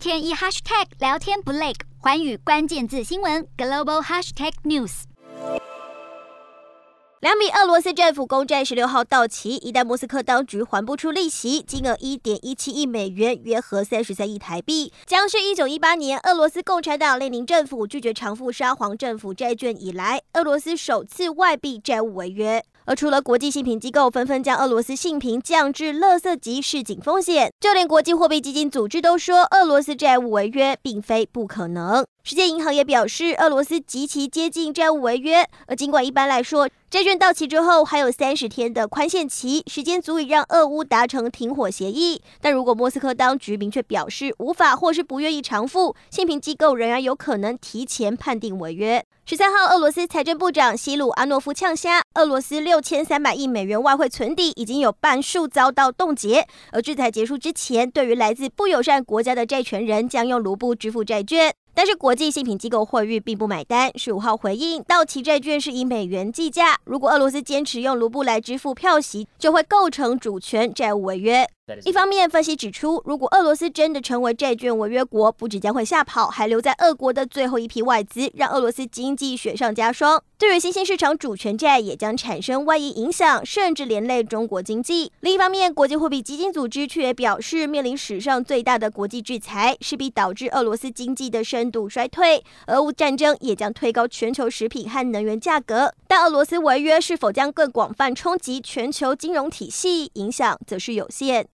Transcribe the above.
天一 hashtag 聊天不累，寰宇关键字新闻 global hashtag news。两笔俄罗斯政府公债十六号到期，一旦莫斯科当局还不出利息，金额一点一七亿美元，约合三十三亿台币，将是一九一八年俄罗斯共产党列宁政府拒绝偿付沙皇政府债券以来，俄罗斯首次外币债务违约。而除了国际信评机构纷纷将俄罗斯信评降至垃圾级示警风险，就连国际货币基金组织都说，俄罗斯债务违约并非不可能。世界银行也表示，俄罗斯极其接近债务违约。而尽管一般来说，债券到期之后还有三十天的宽限期，时间足以让俄乌达成停火协议，但如果莫斯科当局明确表示无法或是不愿意偿付，信评机构仍然有可能提前判定违约。十三号，俄罗斯财政部长西鲁阿诺夫呛虾，俄罗斯六千三百亿美元外汇存底已经有半数遭到冻结，而制裁结束之前，对于来自不友善国家的债权人将用卢布支付债券。但是国际信评机构惠誉并不买单，十五号回应，到期债券是以美元计价，如果俄罗斯坚持用卢布来支付票息，就会构成主权债务违约。一方面，分析指出，如果俄罗斯真的成为债券违约国，不只将会吓跑，还留在俄国的最后一批外资，让俄罗斯经济雪上加霜。对于新兴市场主权债，也将产生外溢影响，甚至连累中国经济。另一方面，国际货币基金组织却也表示，面临史上最大的国际制裁，势必导致俄罗斯经济的深度衰退。俄乌战争也将推高全球食品和能源价格。但俄罗斯违约是否将更广泛冲击全球金融体系，影响则是有限。